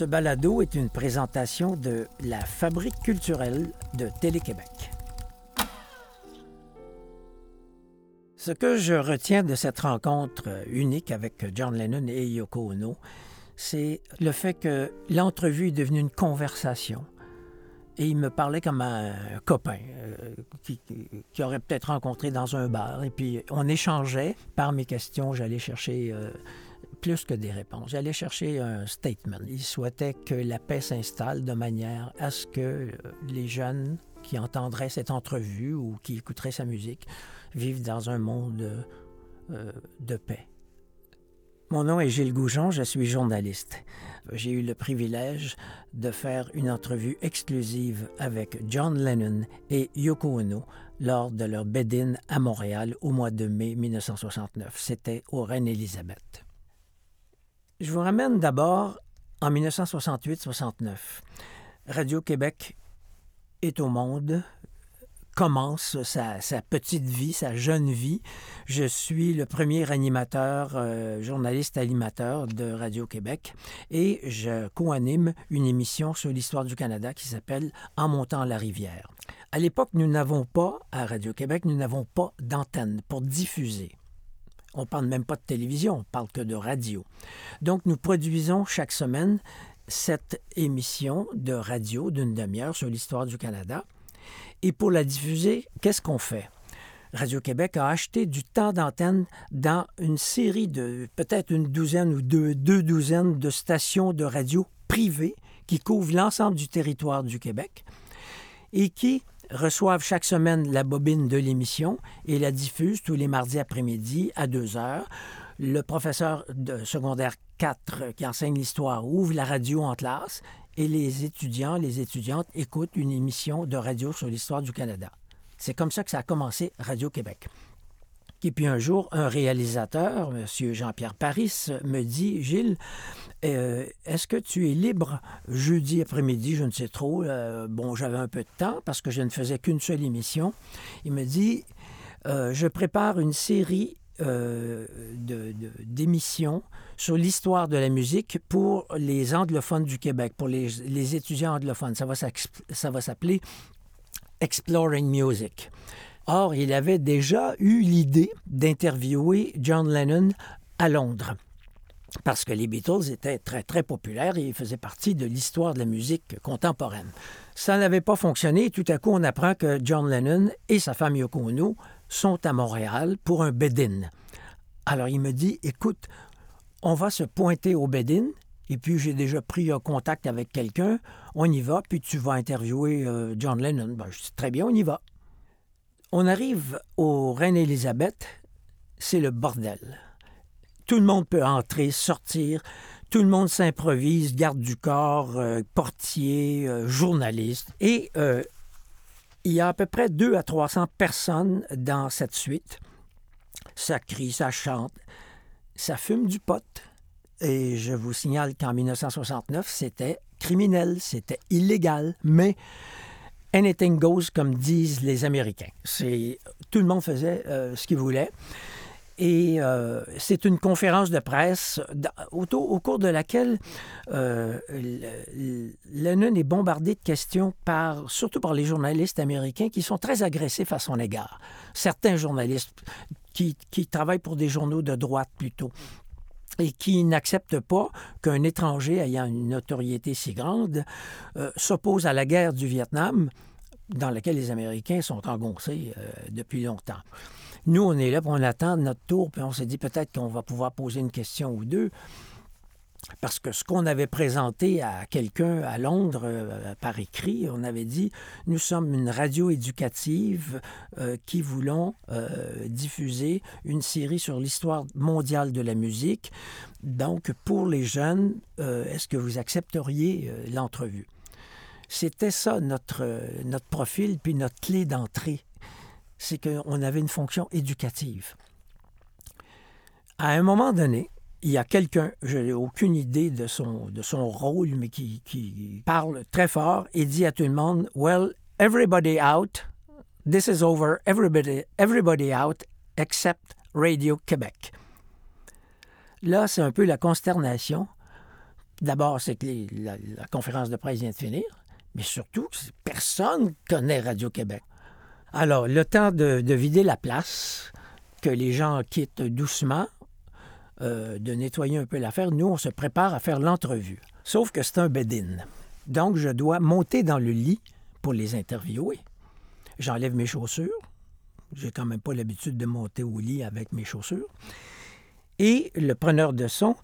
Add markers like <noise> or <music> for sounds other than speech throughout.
Ce balado est une présentation de la Fabrique culturelle de Télé-Québec. Ce que je retiens de cette rencontre unique avec John Lennon et Yoko Ono, c'est le fait que l'entrevue est devenue une conversation. Et il me parlait comme un copain euh, qui, aurait peut-être rencontré dans un bar. Et puis on échangeait par mes questions. J'allais chercher euh, plus que des réponses. J'allais chercher un statement. Il souhaitait que la paix s'installe de manière à ce que euh, les jeunes qui entendraient cette entrevue ou qui écouteraient sa musique vivent dans un monde de paix. Mon nom est Gilles Goujon, je suis journaliste. J'ai eu le privilège de faire une entrevue exclusive avec John Lennon et Yoko Ono lors de leur bed-in à Montréal au mois de mai 1969. C'était au Reine-Élisabeth. Je vous ramène d'abord en 1968-69. Radio-Québec est au monde, commence sa, petite vie, sa jeune vie. Je suis le premier animateur, euh, journaliste animateur de Radio-Québec et je co-anime une émission sur l'histoire du Canada qui s'appelle En montant la rivière. À l'époque, nous n'avons pas, à Radio-Québec, nous n'avons pas d'antenne pour diffuser. On ne parle même pas de télévision, on parle que de radio. Donc, nous produisons chaque semaine cette émission de radio d'une demi-heure sur l'histoire du Canada. Et pour la diffuser, qu'est-ce qu'on fait? Radio-Québec a acheté du temps d'antenne dans une série de peut-être une douzaine ou deux, douzaines de stations de radio privées qui couvrent l'ensemble du territoire du Québec et qui reçoivent chaque semaine la bobine de l'émission et la diffusent tous les mardis après-midi à 2 heures. Le professeur de secondaire 4 qui enseigne l'histoire ouvre la radio en classe et les étudiants, les étudiantes écoutent une émission de radio sur l'histoire du Canada. C'est comme ça que ça a commencé Radio-Québec. Et puis un jour, un réalisateur, M. Jean-Pierre Paris, me dit Gilles, euh, est-ce que tu es libre jeudi après-midi? Je ne sais trop. Euh, bon, j'avais un peu de temps parce que je ne faisais qu'une seule émission. Il me dit euh, Je prépare une série d'émissions sur l'histoire de la musique pour les anglophones du Québec, pour les, étudiants anglophones. Ça va s'appeler Exploring Music. Or, il avait déjà eu l'idée d'interviewer John Lennon à Londres parce que les Beatles étaient très, très populaires et faisaient partie de l'histoire de la musique contemporaine. Ça n'avait pas fonctionné et tout à coup, on apprend que John Lennon et sa femme Yoko Ono sont à Montréal pour un bed-in. Alors, il me dit, écoute, on va se pointer au bed-in et puis j'ai déjà pris contact avec quelqu'un, on y va, puis tu vas interviewer euh, John Lennon. Ben, je très bien, on y va. On arrive au Reine-Élisabeth, c'est le bordel. Tout le monde peut entrer, sortir. Tout le monde s'improvise, garde du corps, euh, portier, euh, journaliste. Et il y a à peu près 2 à 300 personnes dans cette suite. Ça crie, ça chante, ça fume du pot. Et je vous signale qu'en 1969, c'était criminel, c'était illégal, mais anything goes, comme disent les Américains. C'est, tout le monde faisait ce qu'il voulait. Et euh, c'est une conférence de presse au, au cours de laquelle euh, Lennon est bombardé de questions, par, surtout par les journalistes américains qui sont très agressifs à son égard. Certains journalistes qui, qui travaillent pour des journaux de droite plutôt et qui n'acceptent pas qu'un étranger ayant une notoriété si grande euh, s'oppose à la guerre du Vietnam dans laquelle les Américains sont engoncés euh, depuis longtemps. Nous, on est là, puis on attend notre tour, puis on s'est dit peut-être qu'on va pouvoir poser une question ou deux. Parce que ce qu'on avait présenté à quelqu'un à Londres euh, par écrit, on avait dit nous sommes une radio éducative euh, qui voulons euh, diffuser une série sur l'histoire mondiale de la musique. Donc, pour les jeunes, est-ce que vous accepteriez l'entrevue? C'était ça notre, notre profil, puis notre clé d'entrée c'est qu'on avait une fonction éducative. À un moment donné, il y a quelqu'un, je n'ai aucune idée de son, de son rôle, mais qui, qui parle très fort et dit à tout le monde, Well, everybody out, this is over, everybody, everybody out except Radio Québec. Là, c'est un peu la consternation. D'abord, c'est que la, conférence de presse vient de finir, mais surtout, personne connaît Radio-Québec. Alors, le temps de, vider la place, que les gens quittent doucement, euh, de nettoyer un peu l'affaire, nous, on se prépare à faire l'entrevue. Sauf que c'est un bed-in. Donc, je dois monter dans le lit pour les interviewer. J'enlève mes chaussures. J'ai quand même pas l'habitude de monter au lit avec mes chaussures. Et le preneur de son,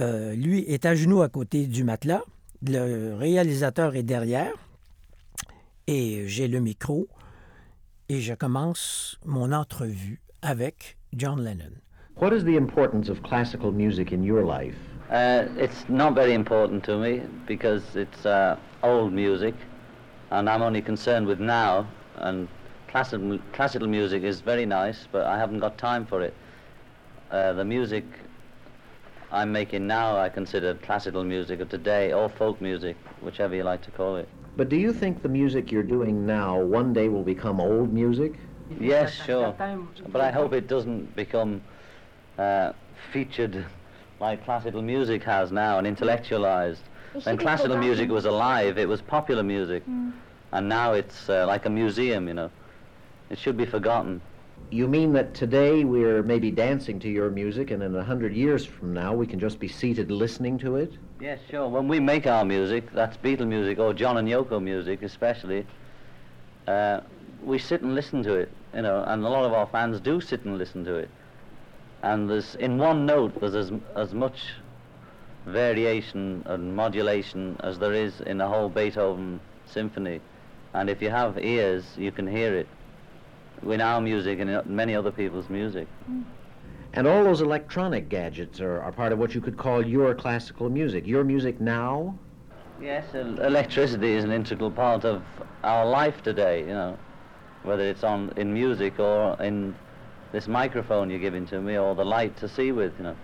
euh, lui, est à genoux à côté du matelas. Le réalisateur est derrière. Et j'ai le micro. Et je commence mon entrevue avec John Lennon. What is the importance of classical music in your life? Uh, it's not very important to me because it's uh, old music, and I'm only concerned with now. And classical classical music is very nice, but I haven't got time for it. Uh, the music I'm making now, I consider classical music of today or folk music, whichever you like to call it. But do you think the music you're doing now one day will become old music? Yes, sure. But I hope it doesn't become uh, featured like classical music has now and intellectualized. When classical music was alive, it was popular music. Mm. And now it's uh, like a museum, you know. It should be forgotten. You mean that today we're maybe dancing to your music and in a hundred years from now we can just be seated listening to it? Yes, sure. When we make our music, that's Beatle music or John and Yoko music especially, uh, we sit and listen to it, you know, and a lot of our fans do sit and listen to it and there's in one note there's as, as much variation and modulation as there is in a whole Beethoven symphony and if you have ears you can hear it in our music and in many other people's music. Mm. And all those electronic gadgets are, are part of what you could call your classical music. Your music now? Yes, electricity is an integral part of our life today, you know, whether it's on in music or in this microphone you're giving to me or the light to see with, you know.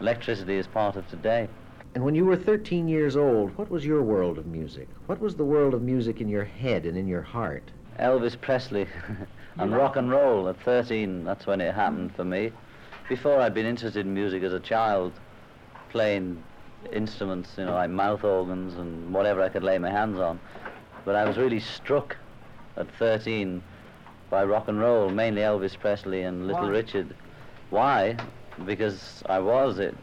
Electricity is part of today. And when you were 13 years old, what was your world of music? What was the world of music in your head and in your heart? Elvis Presley <laughs> and rock and roll at 13, that's when it happened for me. Before I'd been interested in music as a child, playing instruments, you know, like mouth organs and whatever I could lay my hands on. But I was really struck at 13 by rock and roll, mainly Elvis Presley and Little Why? Richard. Why? Because I was it.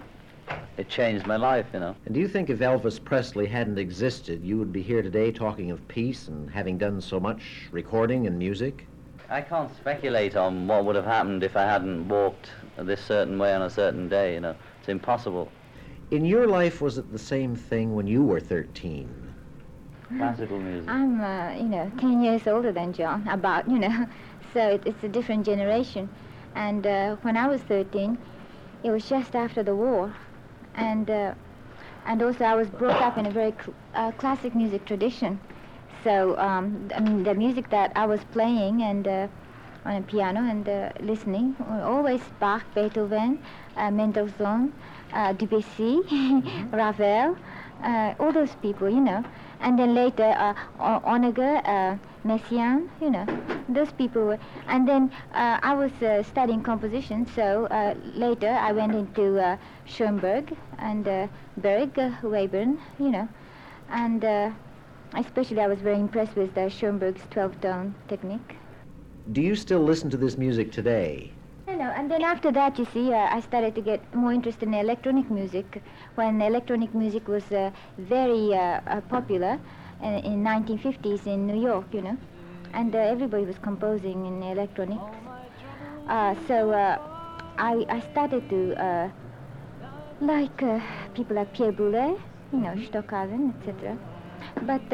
It changed my life, you know. And do you think if Elvis Presley hadn't existed, you would be here today talking of peace and having done so much recording and music? I can't speculate on what would have happened if I hadn't walked this certain way on a certain day, you know. It's impossible. In your life, was it the same thing when you were 13? Classical music? I'm, uh, you know, 10 years older than John, about, you know, <laughs> so it, it's a different generation. And uh, when I was 13, it was just after the war. And, uh, and also I was brought up in a very cl- uh, classic music tradition. So, um, I mean, the music that I was playing and uh, on a piano and uh, listening, always Bach, Beethoven, Mendelssohn, Debussy, <laughs> mm-hmm. Ravel, all those people, you know and then later uh, Onega, uh, Messiaen, you know, those people were. And then uh, I was uh, studying composition, so uh, later I went into uh, Schoenberg and uh, Berg, uh, Webern, you know, and especially I was very impressed with Schoenberg's 12-tone technique. Do you still listen to this music today? I know, and then after that, you see, uh, I started to get more interested in electronic music when electronic music was uh, very uh, uh popular in, in 1950s in New York, you know, and uh, everybody was composing in electronics. Uh, so I, I started to like people like Pierre Boulez, you know, Stockhausen, etc. But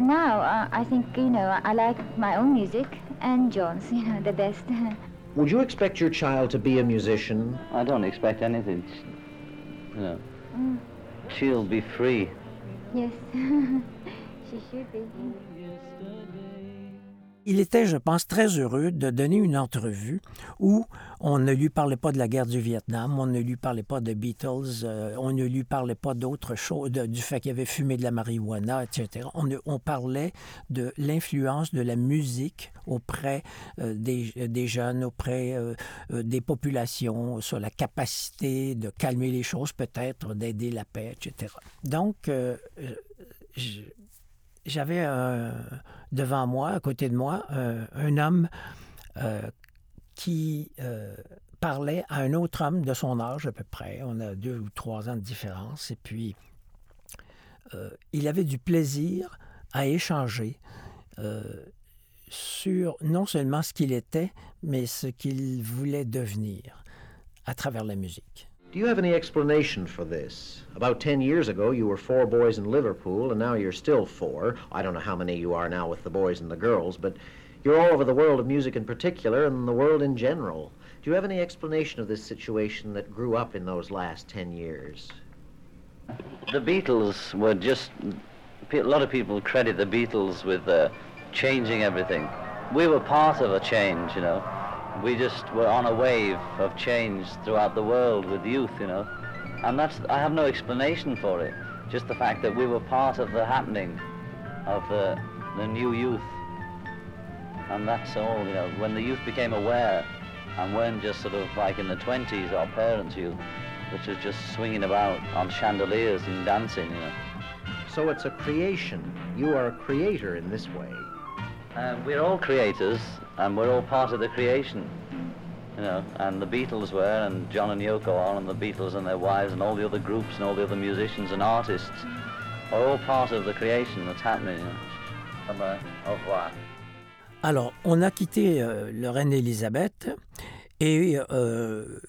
now I think, you know, I like my own music and John's, <laughs> you know, the best. <laughs> Would you expect your child to be a musician? I don't expect anything. You know, mm. she'll be free. Yes, <laughs> she should be. Il était, je pense, très heureux de donner une entrevue où on ne lui parlait pas de la guerre du Vietnam, on ne lui parlait pas de Beatles, euh, on ne lui parlait pas d'autres choses, du fait qu'il avait fumé de la marijuana, etc. On, parlait de l'influence de la musique auprès euh, des, jeunes, auprès euh, des populations, sur la capacité de calmer les choses, peut-être d'aider la paix, etc. Donc, j'avais devant moi, à côté de moi, un homme euh, qui euh, parlait à un autre homme de son âge à peu près. On a deux ou trois ans de différence. Et puis, euh, il avait du plaisir à échanger sur non seulement ce qu'il était, mais ce qu'il voulait devenir à travers la musique. Do you have any explanation for this? About 10 years ago, you were four boys in Liverpool, and now you're still four. I don't know how many you are now with the boys and the girls, but you're all over the world of music in particular and the world in general. Do you have any explanation of this situation that grew up in those last 10 years? The Beatles were just. A lot of people credit the Beatles with uh, changing everything. We were part of a change, you know we just were on a wave of change throughout the world with youth, you know. And that's, I have no explanation for it. Just the fact that we were part of the happening of the, the new youth. And that's all, you know, when the youth became aware and weren't just sort of like in the 20s, our parents' youth, which was just swinging about on chandeliers and dancing, you know. So it's a creation. You are a creator in this way. Uh, we're all creators, and we're all part of the creation. You know, and the Beatles were, and John and Yoko are, and the Beatles and their wives, and all the other groups, and all the other musicians and artists are all part of the creation that's happening. You know. Au revoir? Alors, on a quitté euh, le reine Élisabeth et euh,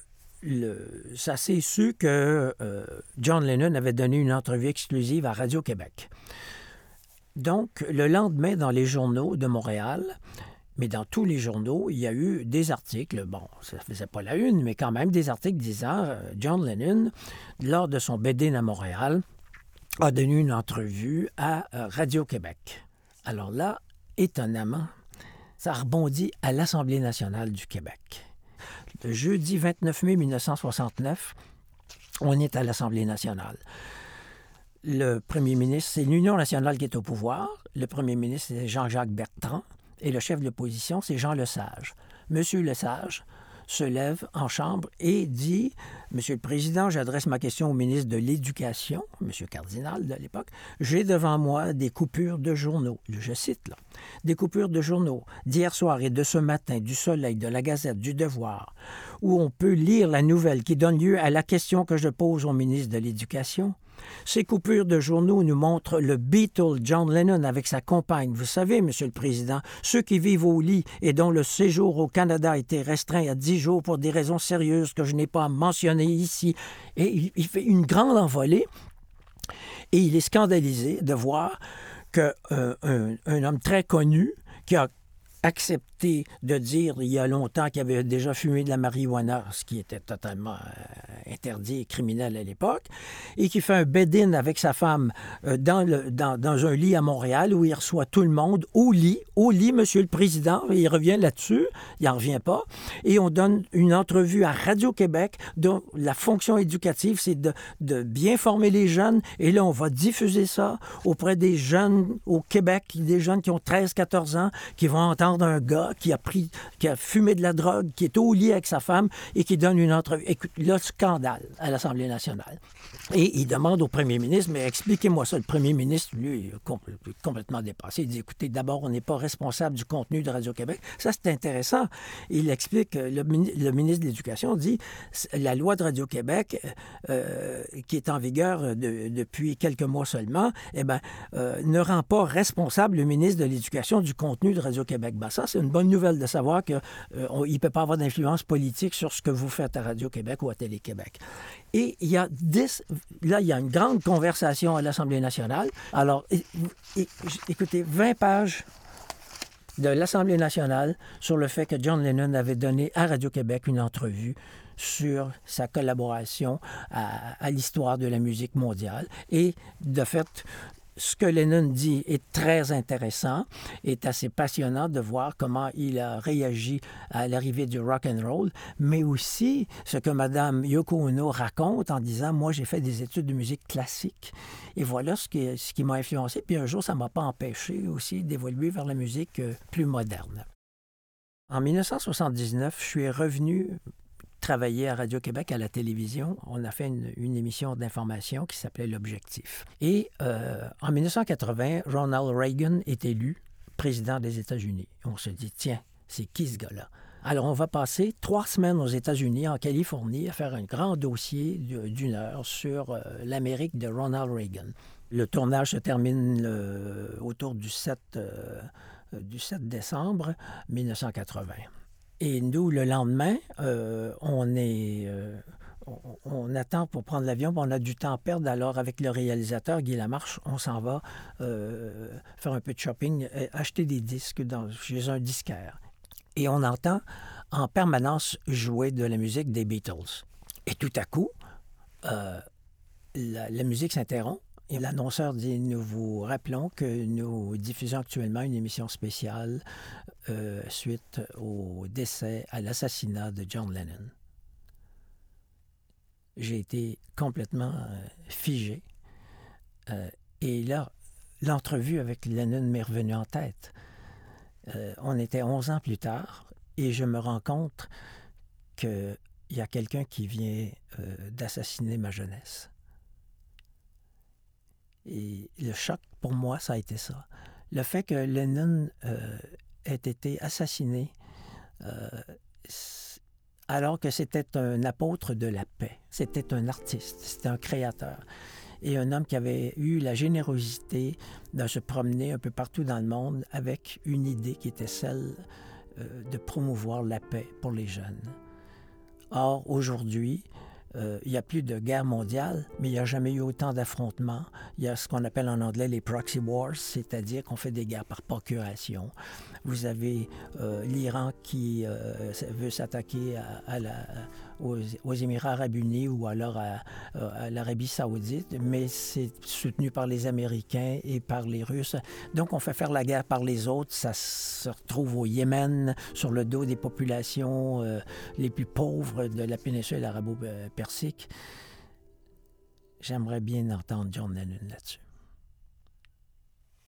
le, ça s'est su que euh, John Lennon avait donné une entrevue exclusive à Radio-Québec. Donc, le lendemain, dans les journaux de Montréal, mais dans tous les journaux, il y a eu des articles, bon, ça ne faisait pas la une, mais quand même des articles disant euh, John Lennon, lors de son bed à Montréal, a donné une entrevue à euh, Radio-Québec. Alors là, étonnamment, ça rebondit à l'Assemblée nationale du Québec. Le jeudi 29 mai 1969, on est à l'Assemblée nationale le premier ministre, c'est l'Union nationale qui est au pouvoir. Le premier ministre, c'est Jean-Jacques Bertrand. Et le chef de l'opposition, c'est Jean Lesage. Monsieur Lesage se lève en chambre et dit Monsieur le Président, j'adresse ma question au ministre de l'Éducation, Monsieur Cardinal de l'époque. J'ai devant moi des coupures de journaux. Je cite là. Des coupures de journaux d'hier soir et de ce matin, du Soleil, de la Gazette, du Devoir, où on peut lire la nouvelle qui donne lieu à la question que je pose au ministre de l'Éducation. Ces coupures de journaux nous montrent le Beatle John Lennon avec sa compagne. Vous savez, Monsieur le Président, ceux qui vivent au lit et dont le séjour au Canada a été restreint à dix jours pour des raisons sérieuses que je n'ai pas mentionnées ici. Et il fait une grande envolée et il est scandalisé de voir qu'un euh, un homme très connu qui a accepté de dire il y a longtemps qu'il avait déjà fumé de la marijuana, ce qui était totalement euh, interdit et criminel à l'époque, et qui fait un bed-in avec sa femme euh, dans, dans, un lit à Montréal où il reçoit tout le monde au lit, au lit, Monsieur le Président, et il revient là-dessus, il n'en revient pas, et on donne une entrevue à Radio-Québec dont la fonction éducative, c'est de, de bien former les jeunes, et là, on va diffuser ça auprès des jeunes au Québec, des jeunes qui ont 13-14 ans, qui vont entendre d'un gars qui a pris, qui a fumé de la drogue, qui est au lit avec sa femme et qui donne une entrevue. Écoute, le scandale à l'Assemblée nationale. Et il demande au premier ministre, mais expliquez-moi ça. Le premier ministre, lui, est complètement dépassé. Il dit, écoutez, d'abord, on n'est pas responsable du contenu de Radio-Québec. Ça, c'est intéressant. Il explique, le, le ministre de l'Éducation dit, la loi de Radio-Québec, euh, qui est en vigueur depuis quelques mois seulement, eh ben, euh, ne rend pas responsable le ministre de l'Éducation du contenu de Radio-Québec. Ben, ça, c'est une bonne nouvelle de savoir qu'il euh, ne peut pas avoir d'influence politique sur ce que vous faites à Radio-Québec ou à Télé-Québec. Et il y a 10, là, il y a une grande conversation à l'Assemblée nationale. Alors, écoutez, 20 pages de l'Assemblée nationale sur le fait que John Lennon avait donné à Radio-Québec une entrevue sur sa collaboration à, à l'histoire de la musique mondiale. Et de fait, ce que Lennon dit est très intéressant, est assez passionnant de voir comment il a réagi à l'arrivée du rock and roll, mais aussi ce que Madame Yoko Ono raconte en disant moi j'ai fait des études de musique classique et voilà ce qui, ce qui m'a influencé. Puis un jour ça m'a pas empêché aussi d'évoluer vers la musique euh, plus moderne. En 1979, je suis revenu travaillé à Radio-Québec à la télévision. On a fait une, émission d'information qui s'appelait L'Objectif. Et euh, en 1980, Ronald Reagan est élu président des États-Unis. On se dit, tiens, c'est qui ce gars-là? Alors, on va passer trois semaines aux États-Unis, en Californie, à faire un grand dossier d'une heure sur euh, l'Amérique de Ronald Reagan. Le tournage se termine autour du 7, euh, du 7 décembre 1980. Et nous, le lendemain, euh, on est. Euh, on, attend pour prendre l'avion, on a du temps à perdre. Alors, avec le réalisateur Guy Lamarche, on s'en va euh, faire un peu de shopping, acheter des disques chez un disquaire. Et on entend en permanence jouer de la musique des Beatles. Et tout à coup, la musique s'interrompt l'annonceur dit Nous vous rappelons que nous diffusons actuellement une émission spéciale euh, suite au décès, à l'assassinat de John Lennon. J'ai été complètement euh, figé. Euh, et là, l'entrevue avec Lennon m'est revenue en tête. on était 11 ans plus tard et je me rends compte qu'il y a quelqu'un qui vient d'assassiner ma jeunesse. Et le choc, pour moi, ça a été ça. Le fait que Lennon euh, ait été assassiné euh, alors que c'était un apôtre de la paix, c'était un artiste, c'était un créateur et un homme qui avait eu la générosité de se promener un peu partout dans le monde avec une idée qui était celle euh, de promouvoir la paix pour les jeunes. Or, aujourd'hui, euh, il n'y a plus de guerre mondiale, mais il n'y a jamais eu autant d'affrontements. Il y a ce qu'on appelle en anglais les proxy wars, c'est-à-dire qu'on fait des guerres par procuration. Vous avez euh, l'Iran qui euh, veut s'attaquer à, aux, Émirats arabes unis ou alors à, l'Arabie saoudite, mais c'est soutenu par les Américains et par les Russes. Donc on fait faire la guerre par les autres. Ça se retrouve au Yémen, sur le dos des populations les plus pauvres de la péninsule arabo-persique. J'aimerais bien entendre John Lennon là-dessus.